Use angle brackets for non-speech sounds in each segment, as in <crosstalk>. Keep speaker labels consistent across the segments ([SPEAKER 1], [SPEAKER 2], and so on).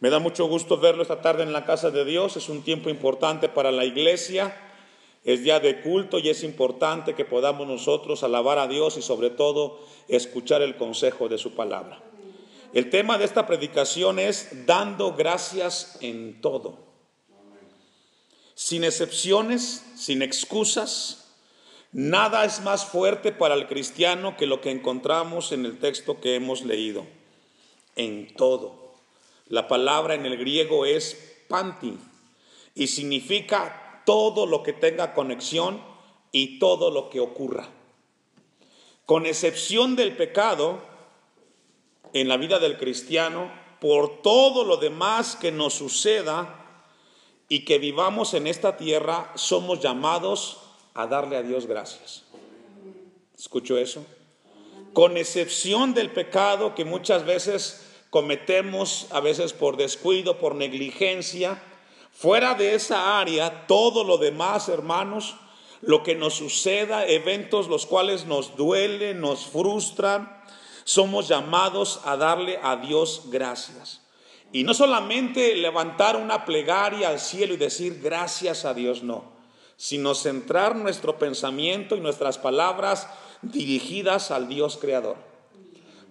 [SPEAKER 1] Me da mucho gusto verlo esta tarde en la casa de Dios. Es un tiempo importante para la iglesia. Es día de culto y es importante que podamos nosotros alabar a Dios y sobre todo escuchar el consejo de su palabra. El tema de esta predicación es dando gracias en todo. Sin excepciones, sin excusas, Nada es más fuerte para el cristiano que lo que encontramos en el texto que hemos leído. En todo. La palabra en el griego es panti y significa todo lo que tenga conexión y todo lo que ocurra. Con excepción del pecado en la vida del cristiano, por todo lo demás que nos suceda y que vivamos en esta tierra, somos llamados a darle a Dios gracias. ¿Escucho eso? Con excepción del pecado que muchas veces cometemos, a veces por descuido, por negligencia, fuera de esa área, todo lo demás, hermanos, lo que nos suceda, eventos los cuales nos duelen, nos frustran, somos llamados a darle a Dios gracias. Y no solamente levantar una plegaria al cielo y decir gracias a Dios, no sino centrar nuestro pensamiento y nuestras palabras dirigidas al Dios creador.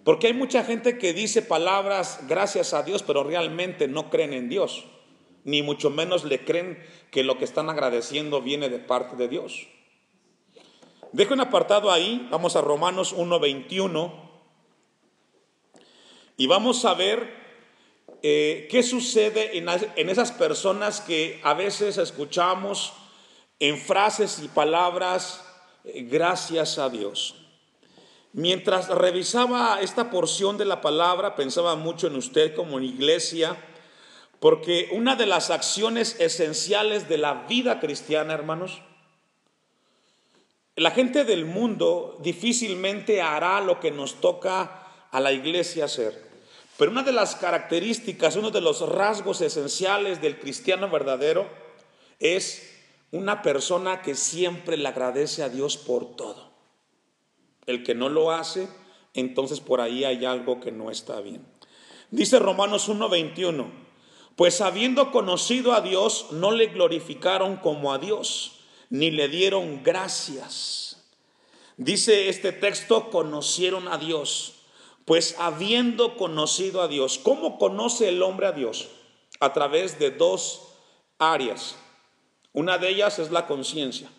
[SPEAKER 1] Porque hay mucha gente que dice palabras gracias a Dios, pero realmente no creen en Dios, ni mucho menos le creen que lo que están agradeciendo viene de parte de Dios. Dejo un apartado ahí, vamos a Romanos 1.21 y vamos a ver eh, qué sucede en, esas personas que a veces escuchamos en frases y palabras, gracias a Dios. Mientras revisaba esta porción de la palabra, pensaba mucho en usted como en iglesia, porque una de las acciones esenciales de la vida cristiana, hermanos, la gente del mundo difícilmente hará lo que nos toca a la iglesia hacer. Pero una de las características, uno de los rasgos esenciales del cristiano verdadero es una persona que siempre le agradece a Dios por todo. El que no lo hace, entonces por ahí hay algo que no está bien. Dice Romanos 1:21, pues habiendo conocido a Dios, no le glorificaron como a Dios, ni le dieron gracias. Dice este texto, conocieron a Dios, pues habiendo conocido a Dios, ¿cómo conoce el hombre a Dios? A través de dos áreas. Una de ellas es la conciencia.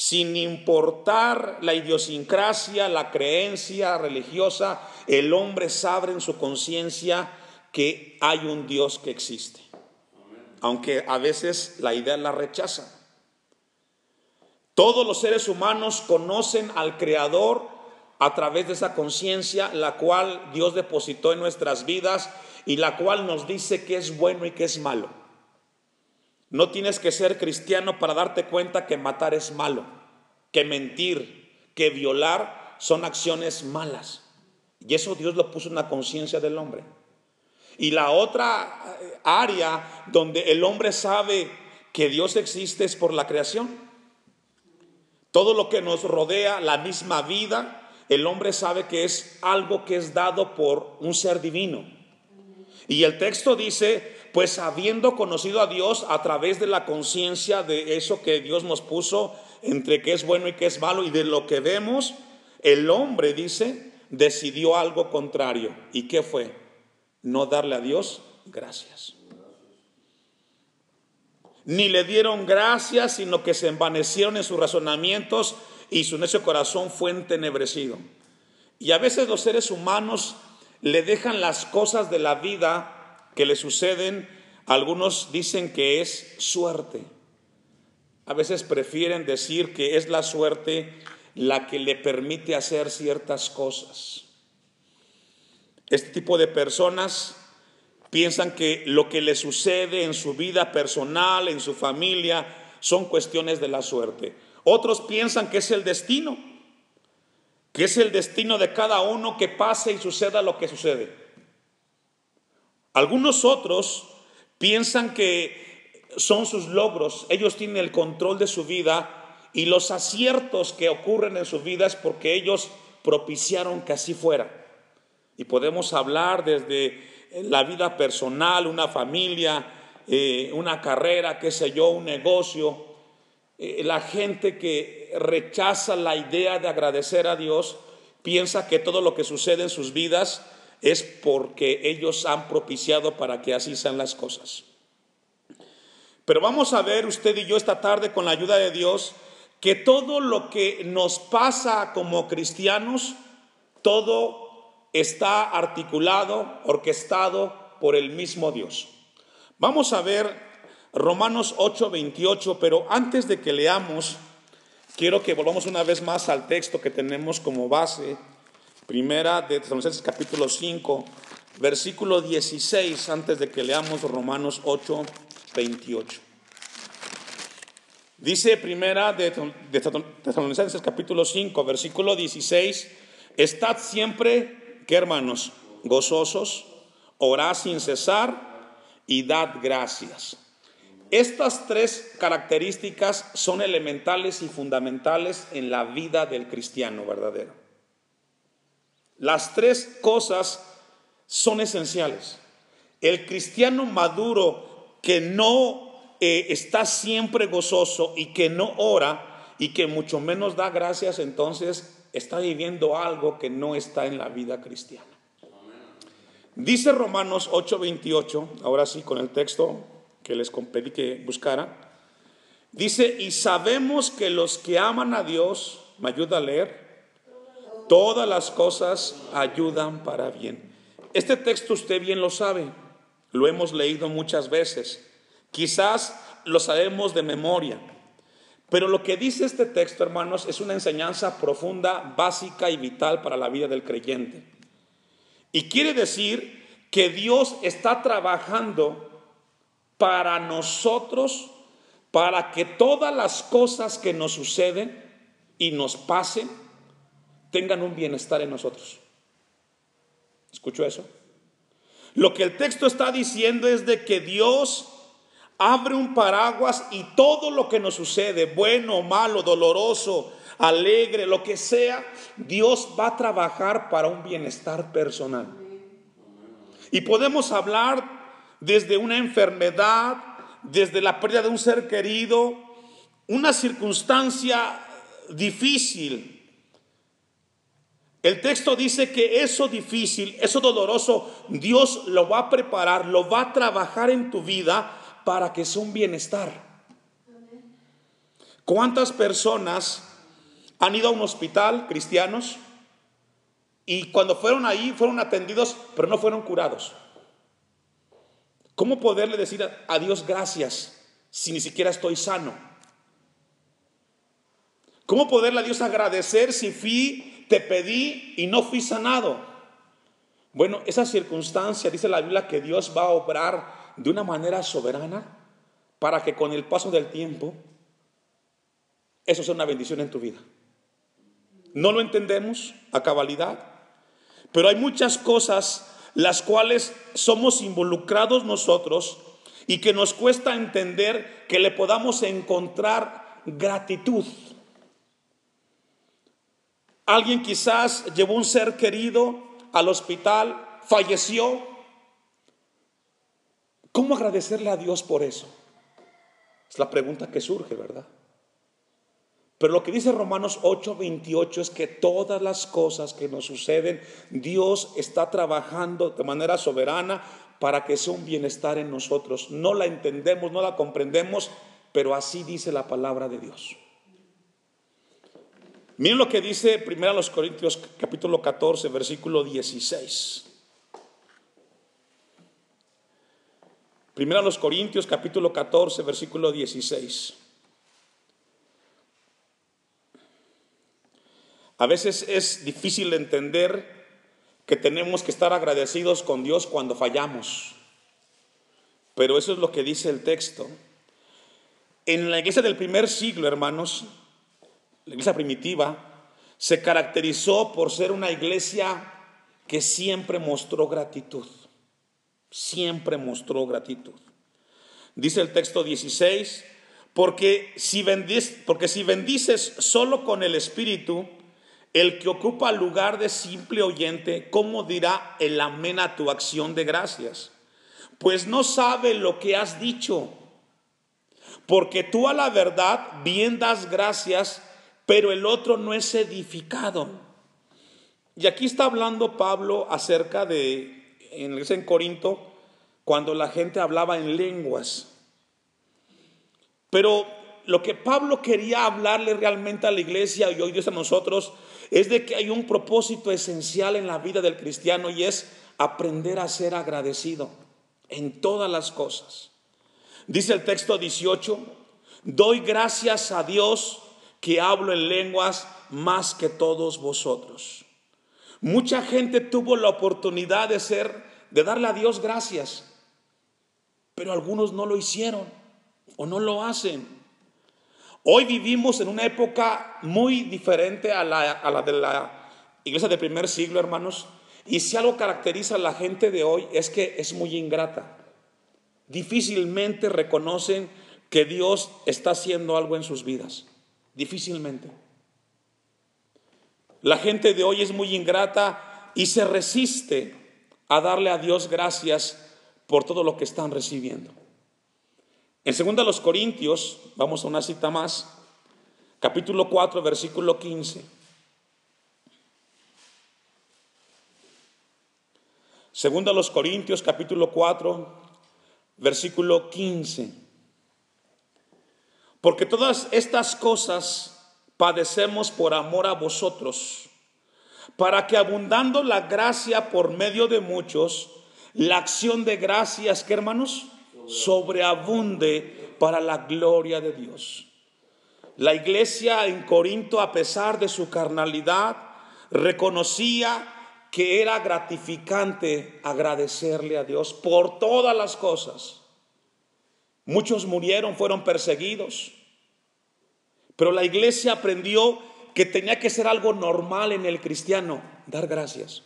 [SPEAKER 1] Sin importar la idiosincrasia, la creencia religiosa, el hombre sabe en su conciencia que hay un Dios que existe. Aunque a veces la idea la rechaza. Todos los seres humanos conocen al Creador a través de esa conciencia, la cual Dios depositó en nuestras vidas y la cual nos dice que es bueno y que es malo. No tienes que ser cristiano para darte cuenta que matar es malo, que mentir, que violar son acciones malas. Y eso Dios lo puso en la conciencia del hombre. Y la otra eh, área donde el hombre sabe que Dios existe es por la creación. Todo lo que nos rodea, la misma vida, el hombre sabe que es algo que es dado por un ser divino. Y el texto dice, pues habiendo conocido a Dios a través de la conciencia de eso que Dios nos puso entre qué es bueno y qué es malo y de lo que vemos, el hombre dice, decidió algo contrario. ¿Y qué fue? No darle a Dios gracias. Ni le dieron gracias, sino que se envanecieron en sus razonamientos y su necio corazón fue entenebrecido. Y a veces los seres humanos le dejan las cosas de la vida que le suceden, algunos dicen que es suerte. A veces prefieren decir que es la suerte la que le permite hacer ciertas cosas. Este tipo de personas piensan que lo que le sucede en su vida personal, en su familia, son cuestiones de la suerte. Otros piensan que es el destino, que es el destino de cada uno que pase y suceda lo que sucede. Algunos otros piensan que son sus logros, ellos tienen el control de su vida y los aciertos que ocurren en su vida es porque ellos propiciaron que así fuera. Y podemos hablar desde la vida personal, una familia, eh, una carrera, qué sé yo, un negocio. Eh, la gente que rechaza la idea de agradecer a Dios piensa que todo lo que sucede en sus vidas es porque ellos han propiciado para que así sean las cosas. Pero vamos a ver usted y yo esta tarde con la ayuda de Dios que todo lo que nos pasa como cristianos, todo está articulado, orquestado por el mismo Dios. Vamos a ver Romanos 8, 28, pero antes de que leamos, quiero que volvamos una vez más al texto que tenemos como base, primera de Tesalonicenses capítulo 5, versículo 16, antes de que leamos Romanos 8, 28. Dice primera de Tesalonicenses capítulo 5, versículo 16, estad siempre ¿Qué hermanos? Gozosos, orad sin cesar y dad gracias. Estas tres características son elementales y fundamentales en la vida del cristiano verdadero. Las tres cosas son esenciales. El cristiano maduro que no eh, está siempre gozoso y que no ora y que mucho menos da gracias, entonces está viviendo algo que no está en la vida cristiana. Dice Romanos 8:28, ahora sí con el texto que les pedí que buscara, dice, y sabemos que los que aman a Dios, me ayuda a leer, todas las cosas ayudan para bien. Este texto usted bien lo sabe, lo hemos leído muchas veces, quizás lo sabemos de memoria, pero lo que dice este texto, hermanos, es una enseñanza profunda, básica y vital para la vida del creyente. Y quiere decir que Dios está trabajando para nosotros, para que todas las cosas que nos suceden y nos pasen tengan un bienestar en nosotros. ¿Escucho eso? Lo que el texto está diciendo es de que Dios abre un paraguas y todo lo que nos sucede, bueno, malo, doloroso, alegre, lo que sea, Dios va a trabajar para un bienestar personal. Y podemos hablar desde una enfermedad, desde la pérdida de un ser querido, una circunstancia difícil. El texto dice que eso difícil, eso doloroso, Dios lo va a preparar, lo va a trabajar en tu vida para que sea un bienestar. ¿Cuántas personas han ido a un hospital cristianos y cuando fueron ahí fueron atendidos pero no fueron curados? ¿Cómo poderle decir a Dios gracias si ni siquiera estoy sano? ¿Cómo poderle a Dios agradecer si fui, te pedí y no fui sanado? Bueno, esa circunstancia, dice la Biblia, que Dios va a obrar de una manera soberana para que con el paso del tiempo eso sea una bendición en tu vida. No lo entendemos a cabalidad, pero hay muchas cosas las cuales somos involucrados nosotros y que nos cuesta entender que le podamos encontrar gratitud. Alguien quizás llevó un ser querido al hospital, falleció, ¿Cómo agradecerle a Dios por eso? Es la pregunta que surge, ¿verdad? Pero lo que dice Romanos 8:28 es que todas las cosas que nos suceden, Dios está trabajando de manera soberana para que sea un bienestar en nosotros. No la entendemos, no la comprendemos, pero así dice la palabra de Dios. Miren lo que dice 1 Corintios capítulo 14, versículo 16. Primero a los Corintios capítulo 14, versículo 16. A veces es difícil entender que tenemos que estar agradecidos con Dios cuando fallamos. Pero eso es lo que dice el texto. En la iglesia del primer siglo, hermanos, la iglesia primitiva, se caracterizó por ser una iglesia que siempre mostró gratitud siempre mostró gratitud. Dice el texto 16, porque si, bendices, porque si bendices solo con el Espíritu, El que ocupa lugar de simple oyente, ¿cómo dirá el amén a tu acción de gracias? Pues no sabe lo que has dicho. Porque tú a la verdad bien das gracias, pero el otro no es edificado. Y aquí está hablando Pablo acerca de, en, Corinto, cuando la gente hablaba en lenguas. Pero lo que Pablo quería hablarle realmente a la iglesia y hoy Dios a nosotros es de que hay un propósito esencial en la vida del cristiano y es aprender a ser agradecido en todas las cosas. Dice el texto 18, doy gracias a Dios que hablo en lenguas más que todos vosotros. Mucha gente tuvo la oportunidad de ser, de darle a Dios gracias, pero algunos no lo hicieron o no lo hacen. Hoy vivimos en una época muy diferente a la, de la iglesia del primer siglo, hermanos. Y si algo caracteriza a la gente de hoy es que es muy ingrata. Difícilmente reconocen que Dios está haciendo algo en sus vidas. Difícilmente. La gente de hoy es muy ingrata y se resiste a darle a Dios gracias por todo lo que están recibiendo. En 2 los Corintios, vamos a una cita más, capítulo 4, versículo 15. Segunda los Corintios, capítulo 4, versículo 15. Porque todas estas cosas padecemos por amor a vosotros, para que abundando la gracia por medio de muchos, la acción de gracias, que hermanos? sobreabunde para la gloria de Dios. La iglesia en Corinto, a pesar de su carnalidad, reconocía que era gratificante agradecerle a Dios por todas las cosas. Muchos murieron, fueron perseguidos, pero la iglesia aprendió que tenía que ser algo normal en el cristiano, dar gracias.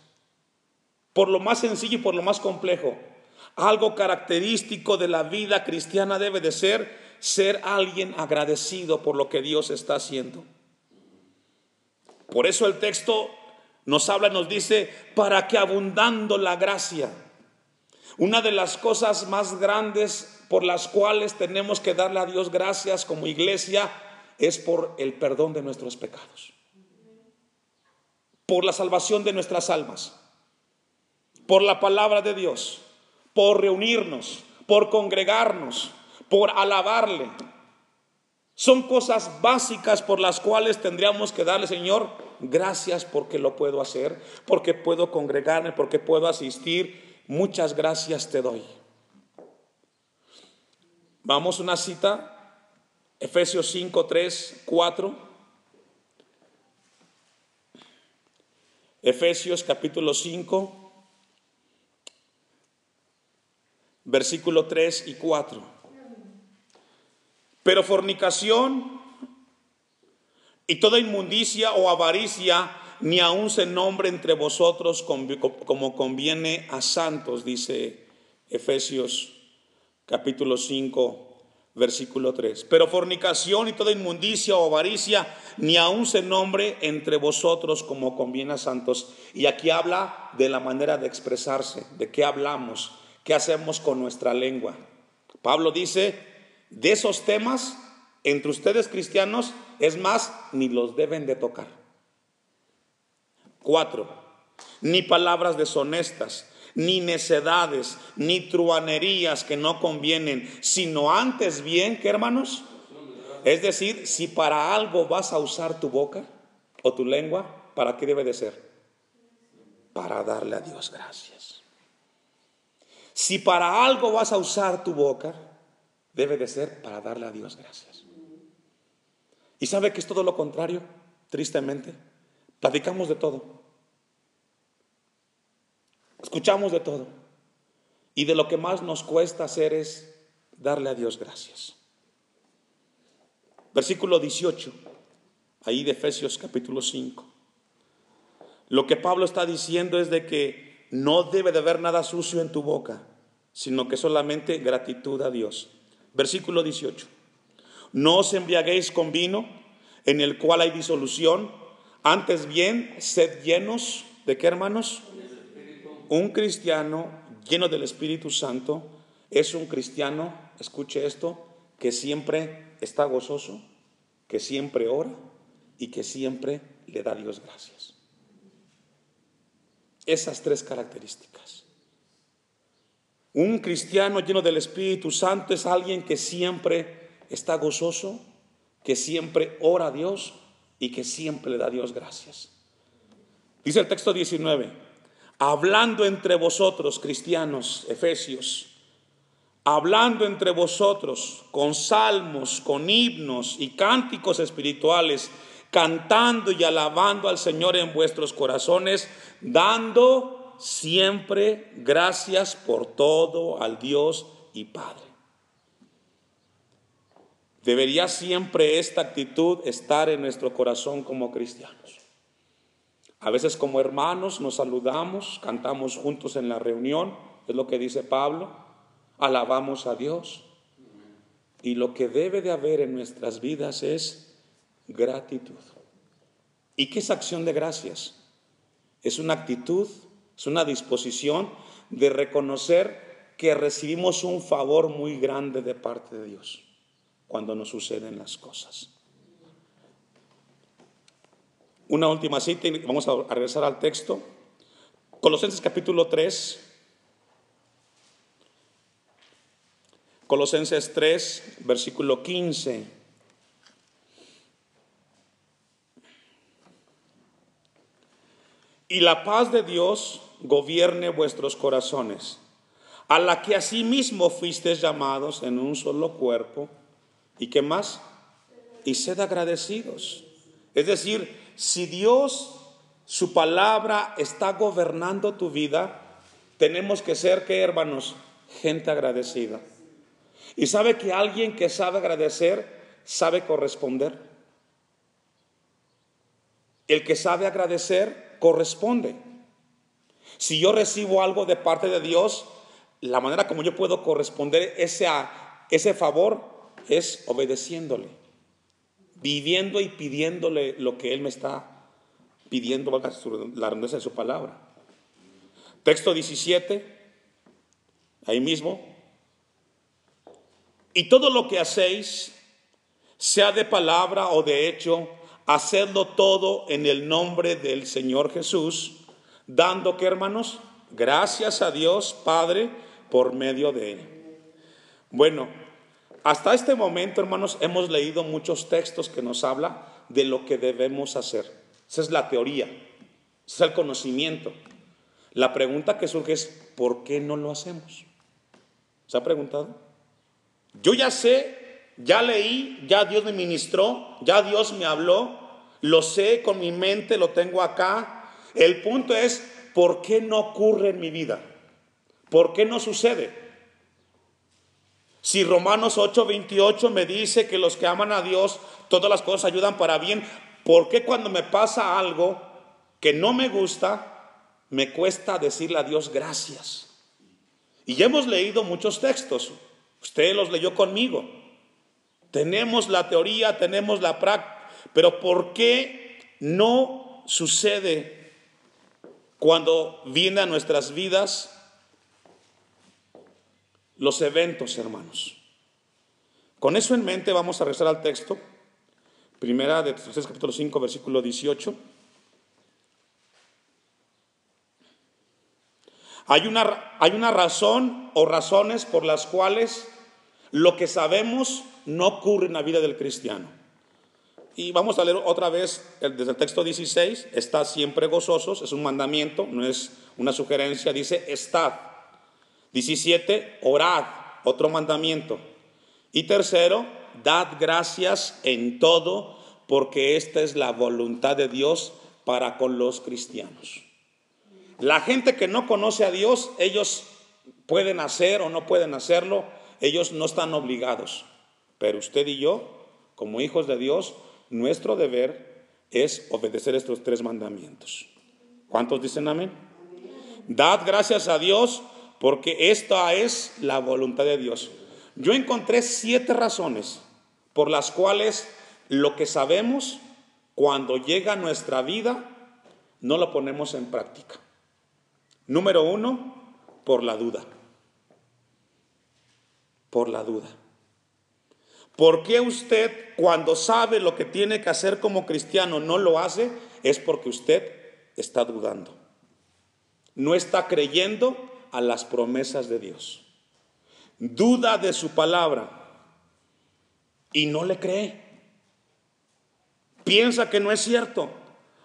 [SPEAKER 1] Por lo más sencillo y por lo más complejo. Algo característico de la vida cristiana debe de ser ser alguien agradecido por lo que Dios está haciendo. Por eso el texto nos habla, nos dice, para que abundando la gracia. Una de las cosas más grandes por las cuales tenemos que darle a Dios gracias como iglesia es por el perdón de nuestros pecados, por la salvación de nuestras almas, por la palabra de Dios por reunirnos, por congregarnos, por alabarle. Son cosas básicas por las cuales tendríamos que darle, Señor, gracias porque lo puedo hacer, porque puedo congregarme, porque puedo asistir. Muchas gracias te doy. Vamos a una cita, Efesios 5, 3, 4. Efesios capítulo 5, versículo 3 y 4. Pero fornicación y toda inmundicia o avaricia ni aun se nombre entre vosotros como conviene a santos, dice Efesios capítulo 5, versículo 3. Pero fornicación y toda inmundicia o avaricia ni aun se nombre entre vosotros como conviene a santos. Y aquí habla de la manera de expresarse, de qué hablamos ¿Qué hacemos con nuestra lengua? Pablo dice, de esos temas, entre ustedes cristianos, es más, ni los deben de tocar. Cuatro, ni palabras deshonestas, ni necedades, ni truanerías que no convienen, sino antes bien, ¿qué hermanos? Es decir, si para algo vas a usar tu boca o tu lengua, ¿para qué debe de ser? Para darle a Dios gracias. Si para algo vas a usar tu boca, debe de ser para darle a Dios gracias. ¿Y sabe que es todo lo contrario? Tristemente, platicamos de todo. Escuchamos de todo. Y de lo que más nos cuesta hacer es darle a Dios gracias. Versículo 18, ahí de Efesios capítulo 5. Lo que Pablo está diciendo es de que no debe de haber nada sucio en tu boca, sino que solamente gratitud a Dios. Versículo 18. No os embriaguéis con vino, en el cual hay disolución, Antes bien, sed llenos de qué hermanos? Un cristiano lleno del Espíritu Santo es un cristiano, escuche esto, que siempre está gozoso, que siempre ora y que siempre le da a Dios gracias. Esas tres características. Un cristiano lleno del Espíritu Santo es alguien que siempre está gozoso, que siempre ora a Dios y que siempre le da Dios gracias. Dice el texto 19, hablando entre vosotros, cristianos, efesios, hablando entre vosotros con salmos, con himnos y cánticos espirituales, cantando y alabando al Señor en vuestros corazones, dando siempre gracias por todo al Dios y Padre. Debería siempre esta actitud estar en nuestro corazón como cristianos. A veces como hermanos nos saludamos, cantamos juntos en la reunión, es lo que dice Pablo, alabamos a Dios. Y lo que debe de haber en nuestras vidas es gratitud. ¿Y qué es acción de gracias? Es una actitud, es una disposición de reconocer que recibimos un favor muy grande de parte de Dios cuando nos suceden las cosas. Una última cita y vamos a regresar al texto. Colosenses capítulo 3. Colosenses 3, versículo 15. Y la paz de Dios gobierne vuestros corazones, a la que asimismo fuisteis llamados en un solo cuerpo ¿Y qué más? Y sed agradecidos. Es decir, si Dios, su palabra está gobernando tu vida, tenemos que ser, ¿qué hermanos? Gente agradecida. Y sabe que alguien que sabe agradecer, sabe corresponder. El que sabe agradecer, corresponde. Si yo recibo algo de parte de Dios, la manera como yo puedo corresponder ese, ese favor es obedeciéndole, viviendo y pidiéndole lo que Él me está pidiendo, la redundancia de su palabra. Texto 17, ahí mismo. Y todo lo que hacéis, sea de palabra o de hecho, hacedlo todo en el nombre del Señor Jesús, dando que hermanos, gracias a Dios Padre por medio de Él. Bueno, hasta este momento, hermanos, hemos leído muchos textos que nos habla de lo que debemos hacer. Esa es la teoría, es el conocimiento. La pregunta que surge es, ¿por qué no lo hacemos? ¿Se ha preguntado? Yo ya sé, ya leí, ya Dios me ministró, ya Dios me habló, lo sé con mi mente, lo tengo acá. El punto es, ¿por qué no ocurre en mi vida? ¿Por qué no sucede? Si Romanos 8:28 me dice que los que aman a Dios, todas las cosas ayudan para bien, ¿por qué cuando me pasa algo que no me gusta, me cuesta decirle a Dios gracias? Y ya hemos leído muchos textos, usted los leyó conmigo. Tenemos la teoría, tenemos la práctica, pero ¿por qué no sucede cuando viene a nuestras vidas los eventos, hermanos. Con eso en mente vamos a regresar al texto. Primera de Tesalonicenses capítulo 5, versículo 18. Hay una, hay una razón o razones por las cuales lo que sabemos no ocurre en la vida del cristiano. Y vamos a leer otra vez desde el texto 16, está siempre gozosos, es un mandamiento, no es una sugerencia, dice, estad 17, orad, otro mandamiento. Y tercero, dad gracias en todo, porque esta es la voluntad de Dios para con los cristianos. La gente que no conoce a Dios, ellos pueden hacer o no pueden hacerlo, ellos no están obligados. Pero usted y yo, como hijos de Dios, nuestro deber es obedecer estos tres mandamientos. ¿Cuántos dicen amén? Dad gracias a Dios porque esta es la voluntad de Dios. Yo encontré siete razones por las cuales lo que sabemos cuando llega a nuestra vida, no lo ponemos en práctica. Número uno, por la duda. Por la duda. ¿Por qué usted cuando sabe lo que tiene que hacer como cristiano no lo hace? Es porque usted está dudando. No está creyendo a las promesas de Dios. Duda de su palabra y no le cree. Piensa que no es cierto.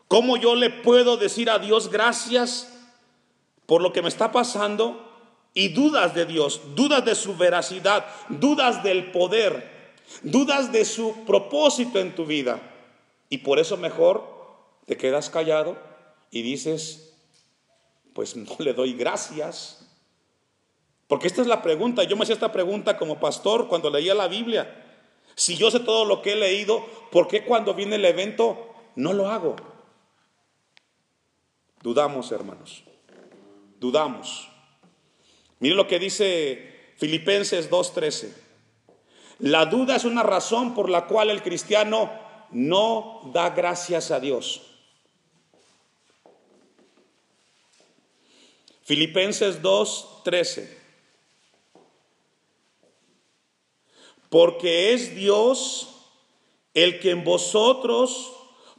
[SPEAKER 1] ¿Cómo yo le puedo decir a Dios gracias por lo que me está pasando? Y dudas de Dios, dudas de su veracidad, dudas del poder, dudas de su propósito en tu vida. Y por eso mejor te quedas callado y dices, pues <laughs> no le doy gracias. Porque esta es la pregunta. Yo me hacía esta pregunta como pastor cuando leía la Biblia. Si yo sé todo lo que he leído, ¿por qué cuando viene el evento no lo hago? Dudamos, hermanos. Dudamos. Mire lo que dice Filipenses 2.13. La duda es una razón por la cual el cristiano no da gracias a Dios. Filipenses 2.13. Porque es Dios el que en vosotros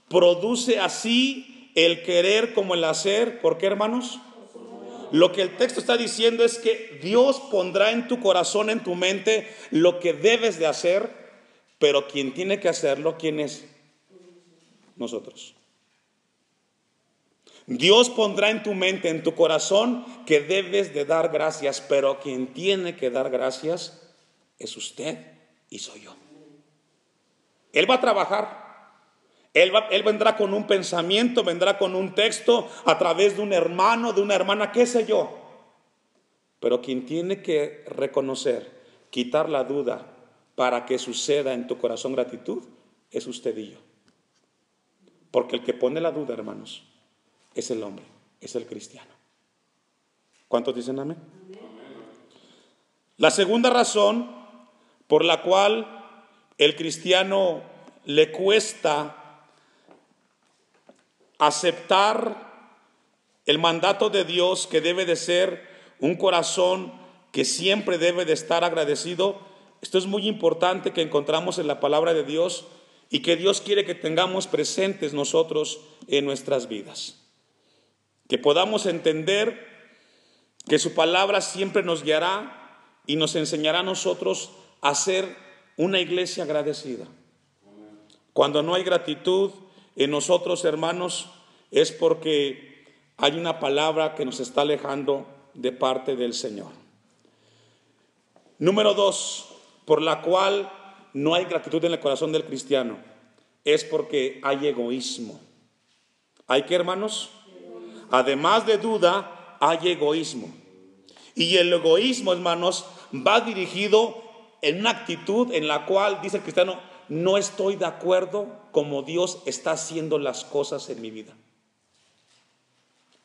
[SPEAKER 1] produce así el querer como el hacer. ¿Por qué, hermanos? Lo que el texto está diciendo es que Dios pondrá en tu corazón, en tu mente, lo que debes de hacer, pero quien tiene que hacerlo, ¿quién es? Nosotros. Dios pondrá en tu mente, en tu corazón, que debes de dar gracias, pero quien tiene que dar gracias es usted y soy yo. Él va a trabajar. Él, él, vendrá con un pensamiento, vendrá con un texto a través de un hermano, de una hermana, qué sé yo. Pero quien tiene que reconocer, quitar la duda para que suceda en tu corazón gratitud, es usted y yo. Porque el que pone la duda, hermanos, es el hombre, es el cristiano. ¿Cuántos dicen amén? La segunda razón por la cual el cristiano le cuesta aceptar el mandato de Dios que debe de ser un corazón que siempre debe de estar agradecido. Esto es muy importante que encontramos en la palabra de Dios y que Dios quiere que tengamos presentes nosotros en nuestras vidas. Que podamos entender que su palabra siempre nos guiará y nos enseñará a nosotros hacer una iglesia agradecida. Cuando no hay gratitud en nosotros, hermanos, es porque hay una palabra que nos está alejando de parte del Señor. Número dos, por la cual no hay gratitud en el corazón del cristiano, es porque hay egoísmo. ¿Hay que, hermanos? Además de duda, hay egoísmo. Y el egoísmo, hermanos, va dirigido en una actitud en la cual dice el cristiano, no estoy de acuerdo como Dios está haciendo las cosas en mi vida.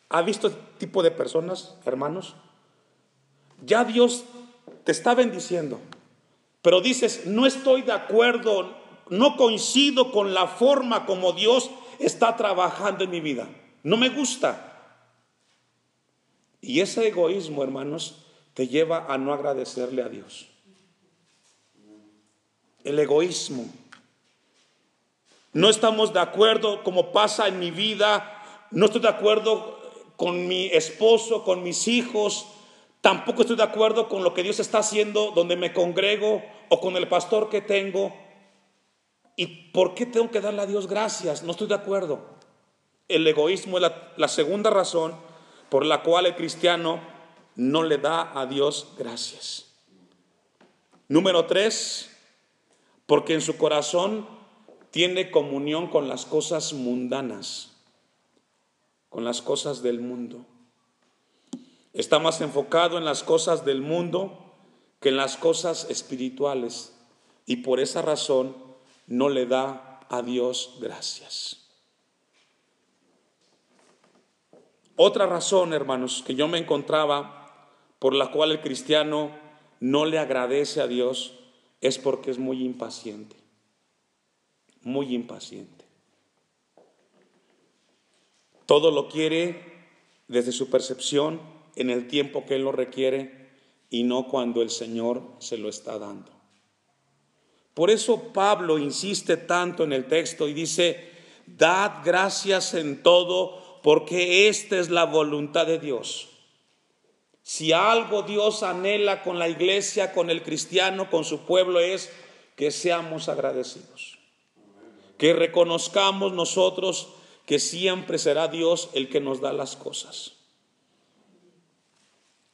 [SPEAKER 1] ¿Ha visto este tipo de personas, hermanos? Ya Dios te está bendiciendo, pero dices, no estoy de acuerdo, no coincido con la forma como Dios está trabajando en mi vida. No me gusta. Y ese egoísmo, hermanos, te lleva a no agradecerle a Dios el egoísmo. No estamos de acuerdo como pasa en mi vida, no estoy de acuerdo con mi esposo, con mis hijos, tampoco estoy de acuerdo con lo que Dios está haciendo donde me congrego o con el pastor que tengo. ¿Y por qué tengo que darle a Dios gracias? No estoy de acuerdo. El egoísmo es la, la segunda razón por la cual el cristiano no le da a Dios gracias. Número tres, porque en su corazón tiene comunión con las cosas mundanas, con las cosas del mundo. Está más enfocado en las cosas del mundo que en las cosas espirituales y por esa razón no le da a Dios gracias. Otra razón, hermanos, que yo me encontraba por la cual el cristiano no le agradece a Dios es porque es muy impaciente, muy impaciente. Todo lo quiere desde su percepción, en el tiempo que Él lo requiere y no cuando el Señor se lo está dando. Por eso Pablo insiste tanto en el texto y dice, dad gracias en todo porque esta es la voluntad de Dios. Si algo Dios anhela con la iglesia, con el cristiano, con su pueblo, es que seamos agradecidos. Que reconozcamos nosotros que siempre será Dios el que nos da las cosas.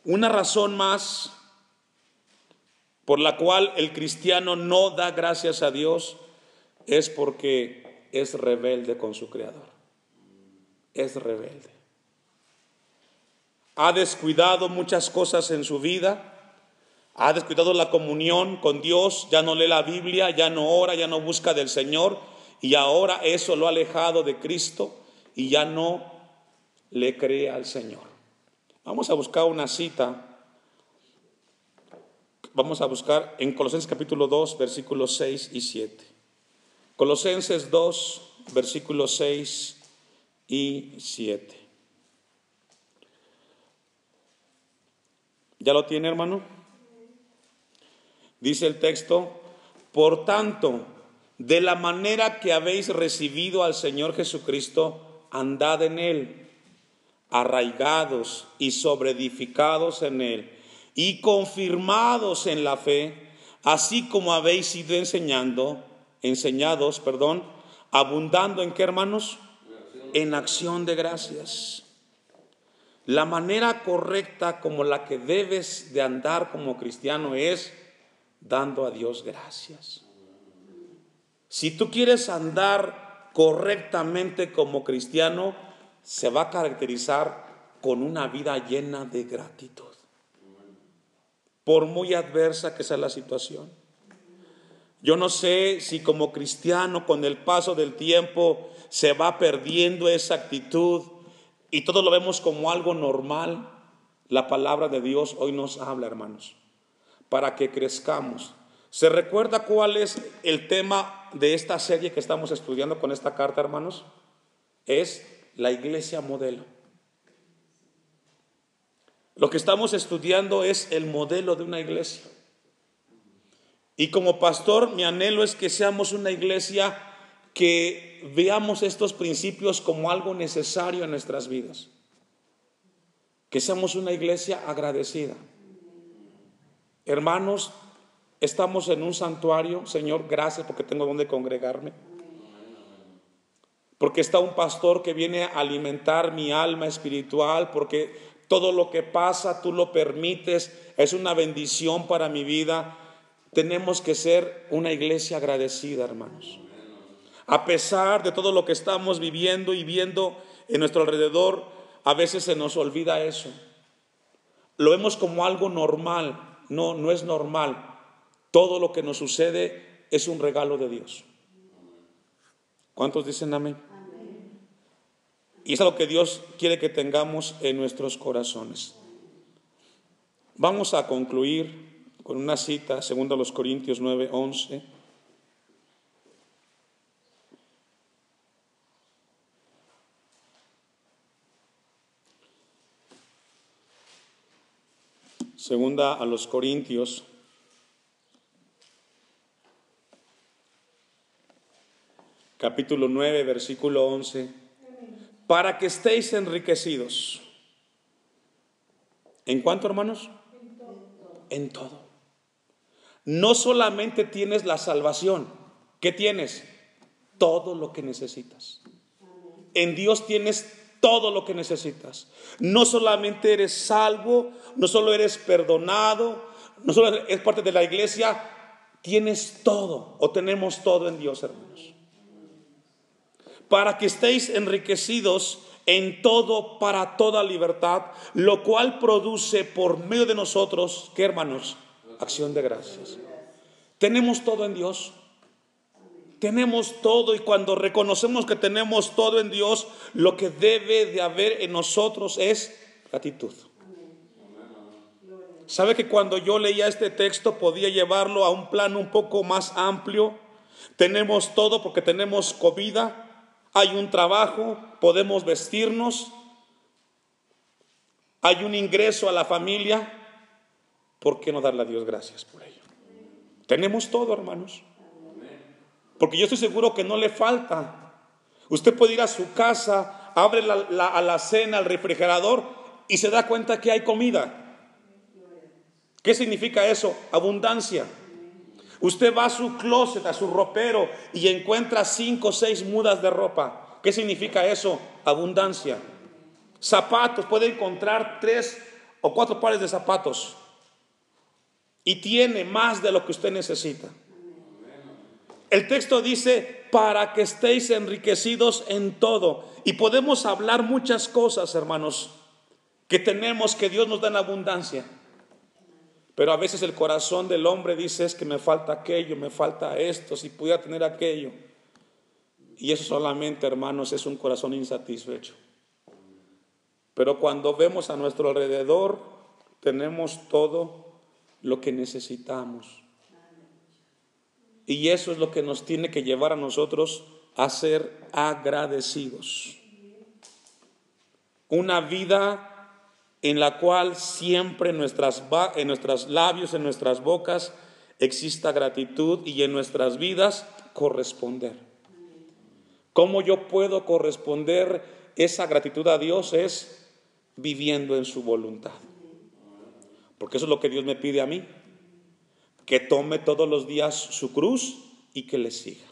[SPEAKER 1] Una razón más por la cual el cristiano no da gracias a Dios es porque es rebelde con su Creador. Es rebelde. Ha descuidado muchas cosas en su vida. Ha descuidado la comunión con Dios. Ya no lee la Biblia, ya no ora, ya no busca del Señor. Y ahora eso lo ha alejado de Cristo y ya no le cree al Señor. Vamos a buscar una cita. Vamos a buscar en Colosenses capítulo 2, versículos 6 y 7. Colosenses 2, versículos 6 y 7. ¿Ya lo tiene, hermano? Dice el texto, por tanto, de la manera que habéis recibido al Señor Jesucristo, andad en él arraigados y sobreedificados en él y confirmados en la fe, así como habéis sido enseñando, enseñados, perdón, abundando en qué hermanos? En acción de gracias. La manera correcta como la que debes de andar como cristiano es dando a Dios gracias. Si tú quieres andar correctamente como cristiano, se va a caracterizar con una vida llena de gratitud. Por muy adversa que sea la situación. Yo no sé si como cristiano con el paso del tiempo se va perdiendo esa actitud y todo lo vemos como algo normal. La palabra de Dios hoy nos habla, hermanos, para que crezcamos. ¿Se recuerda cuál es el tema de esta serie que estamos estudiando con esta carta, hermanos? Es la iglesia modelo. Lo que estamos estudiando es el modelo de una iglesia. Y como pastor, mi anhelo es que seamos una iglesia que veamos estos principios como algo necesario en nuestras vidas. Que seamos una iglesia agradecida. Hermanos, estamos en un santuario. Señor, gracias porque tengo donde congregarme porque está un pastor que viene a alimentar mi alma espiritual, porque todo lo que pasa tú lo permites, es una bendición para mi vida. Tenemos que ser una iglesia agradecida, hermanos. A pesar de todo lo que estamos viviendo y viendo en nuestro alrededor, a veces se nos olvida eso. Lo vemos como algo normal. No, no es normal. Todo lo que nos sucede es un regalo de Dios. ¿Cuántos dicen amén? Y es lo que Dios quiere que tengamos en nuestros corazones. Vamos a concluir con una cita, segundo a los Corintios 9, 11. Segunda a los Corintios, capítulo 9, versículo 11 para que estéis enriquecidos. ¿En cuánto, hermanos? En todo. No solamente tienes la salvación, ¿qué tienes? Todo lo que necesitas. En Dios tienes todo lo que necesitas. No solamente eres salvo, no solo eres perdonado, no solo eres parte de la iglesia, tienes todo o tenemos todo en Dios, hermanos para que estéis enriquecidos en todo para toda libertad, lo cual produce por medio de nosotros, ¿qué hermanos? Acción de gracias. Tenemos todo en Dios. Tenemos todo y cuando reconocemos que tenemos todo en Dios, lo que debe de haber en nosotros es gratitud. ¿Sabe que cuando yo leía este texto podía llevarlo a un plano un poco más amplio? Tenemos todo porque tenemos comida, hay un trabajo, podemos vestirnos, hay un ingreso a la familia, ¿por qué no darle a Dios gracias por ello? Tenemos todo, hermanos. Porque yo estoy seguro que no le falta. Usted puede ir a su casa, abre la, la cena, al refrigerador y se da cuenta que hay comida. ¿Qué significa eso? Abundancia. Usted va a su closet, a su ropero y encuentra cinco o seis mudas de ropa. ¿Qué significa eso? Abundancia. Zapatos, puede encontrar tres o cuatro pares de zapatos y tiene más de lo que usted necesita. El texto dice, para que estéis enriquecidos en todo. Y podemos hablar muchas cosas, hermanos, que tenemos que Dios nos da en abundancia. Pero a veces el corazón del hombre dice es que me falta aquello, me falta esto, si pudiera tener aquello. Y eso solamente, hermanos, es un corazón insatisfecho. Pero cuando vemos a nuestro alrededor, tenemos todo lo que necesitamos. Y eso es lo que nos tiene que llevar a nosotros a ser agradecidos. Una vida en la cual siempre en, nuestras, en nuestros labios, en nuestras bocas, exista gratitud y en nuestras vidas corresponder. ¿Cómo yo puedo corresponder esa gratitud a Dios? Es viviendo en su voluntad. Porque eso es lo que Dios me pide a mí. Que tome todos los días su cruz y que le siga.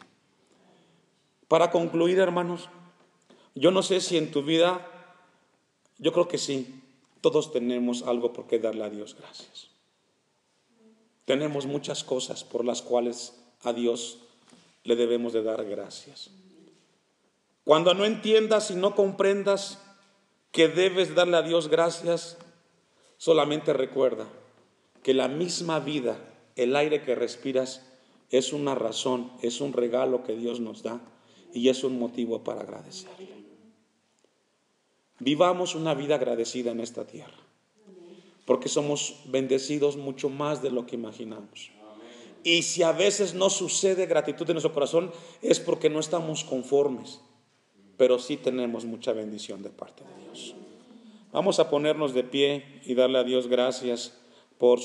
[SPEAKER 1] Para concluir, hermanos, yo no sé si en tu vida, yo creo que sí, todos tenemos algo por qué darle a Dios gracias. Tenemos muchas cosas por las cuales a Dios le debemos de dar gracias. Cuando no entiendas y no comprendas que debes darle a Dios gracias, solamente recuerda que la misma vida, el aire que respiras, es una razón, es un regalo que Dios nos da y es un motivo para agradecerle. Vivamos una vida agradecida en esta tierra, porque somos bendecidos mucho más de lo que imaginamos. Y si a veces no sucede gratitud en nuestro corazón, es porque no estamos conformes, pero sí tenemos mucha bendición de parte de Dios. Vamos a ponernos de pie y darle a Dios gracias por